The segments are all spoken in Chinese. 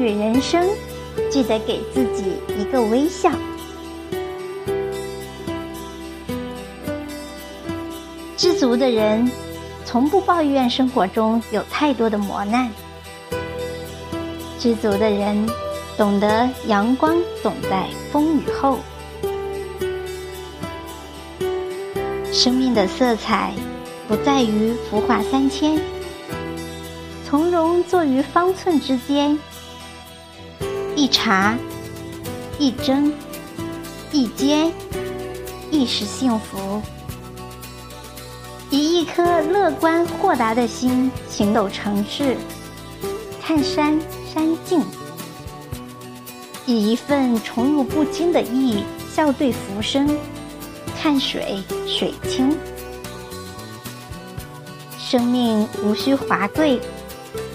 与人生，记得给自己一个微笑。知足的人，从不抱怨生活中有太多的磨难。知足的人，懂得阳光总在风雨后。生命的色彩，不在于浮华三千，从容坐于方寸之间。一茶，一蒸，一煎，亦是幸福。以一颗乐观豁达的心行走城市，看山山静；以一份宠辱不惊的意笑对浮生，看水水清。生命无需华贵，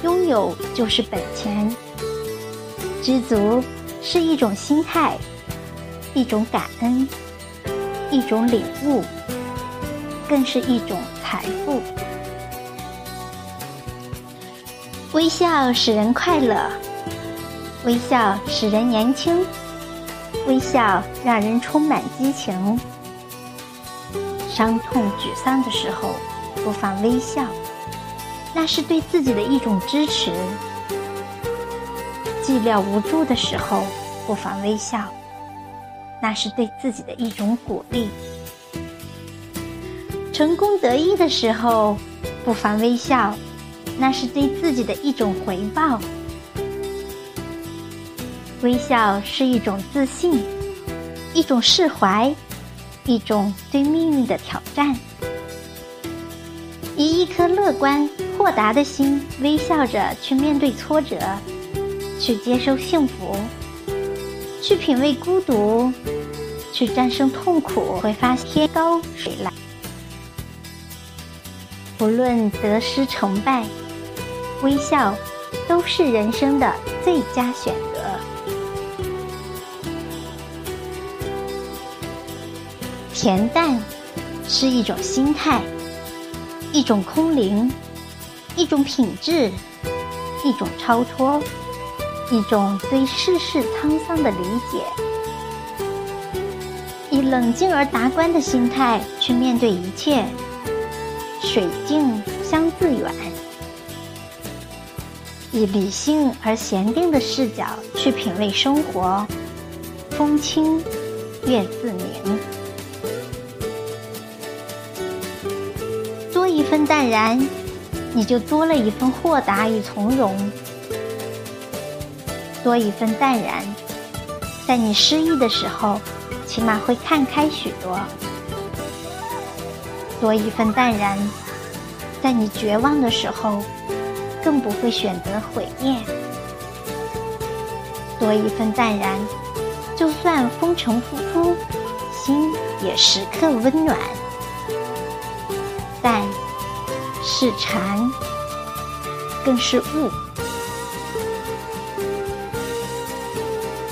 拥有就是本钱。知足是一种心态，一种感恩，一种领悟，更是一种财富。微笑使人快乐，微笑使人年轻，微笑让人充满激情。伤痛、沮丧的时候，不妨微笑，那是对自己的一种支持。寂寥无助的时候，不妨微笑，那是对自己的一种鼓励；成功得意的时候，不妨微笑，那是对自己的一种回报。微笑是一种自信，一种释怀，一种对命运的挑战。以一颗乐观豁达的心，微笑着去面对挫折。去接受幸福，去品味孤独，去战胜痛苦，会发现天高水蓝。不论得失成败，微笑都是人生的最佳选择。恬淡是一种心态，一种空灵，一种品质，一种超脱。一种对世事沧桑的理解，以冷静而达观的心态去面对一切，水静相自远；以理性而闲定的视角去品味生活，风清月自明。多一份淡然，你就多了一份豁达与从容。多一份淡然，在你失意的时候，起码会看开许多；多一份淡然，在你绝望的时候，更不会选择毁灭；多一份淡然，就算风尘仆仆，心也时刻温暖。淡，是禅，更是悟。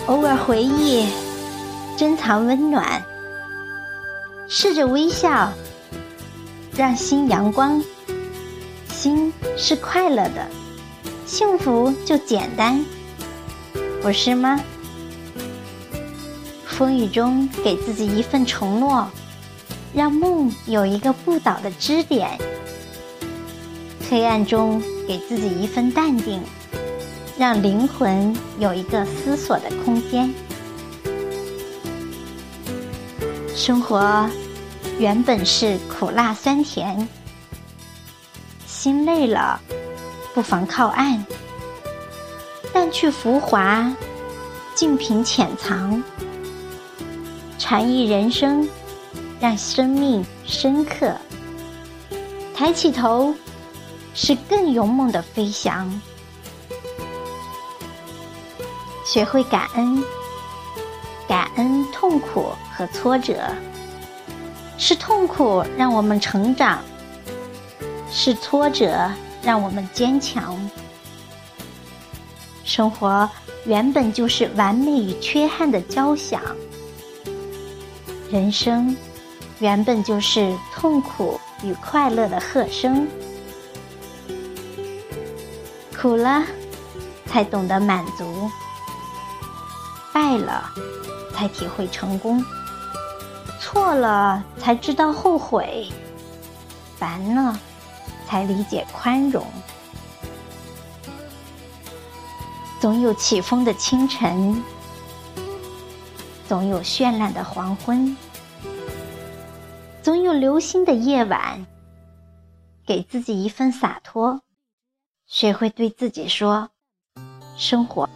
偶尔回忆，珍藏温暖。试着微笑，让心阳光。心是快乐的，幸福就简单，不是吗？风雨中给自己一份承诺，让梦有一个不倒的支点。黑暗中给自己一份淡定。让灵魂有一个思索的空间。生活原本是苦辣酸甜，心累了，不妨靠岸，淡去浮华，静品浅藏，禅意人生，让生命深刻。抬起头，是更勇猛的飞翔。学会感恩，感恩痛苦和挫折，是痛苦让我们成长，是挫折让我们坚强。生活原本就是完美与缺憾的交响，人生原本就是痛苦与快乐的和声。苦了。才懂得满足；败了，才体会成功；错了，才知道后悔；烦了，才理解宽容。总有起风的清晨，总有绚烂的黄昏，总有流星的夜晚。给自己一份洒脱，学会对自己说：“生活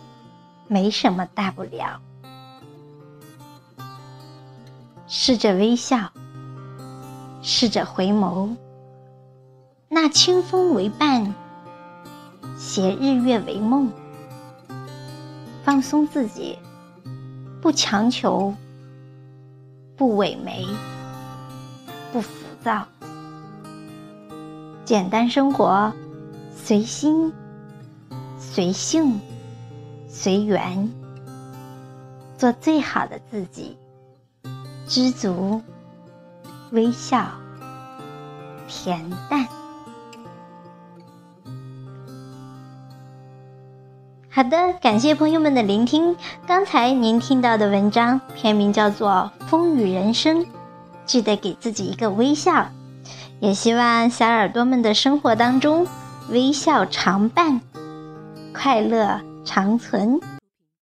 没什么大不了。”试着微笑，试着回眸，那清风为伴，携日月为梦。放松自己，不强求，不萎眉，不浮躁，简单生活，随心，随性，随缘，做最好的自己，知足，微笑，恬淡。好的，感谢朋友们的聆听。刚才您听到的文章片名叫做《风雨人生》，记得给自己一个微笑。也希望小耳朵们的生活当中微笑常伴，快乐长存。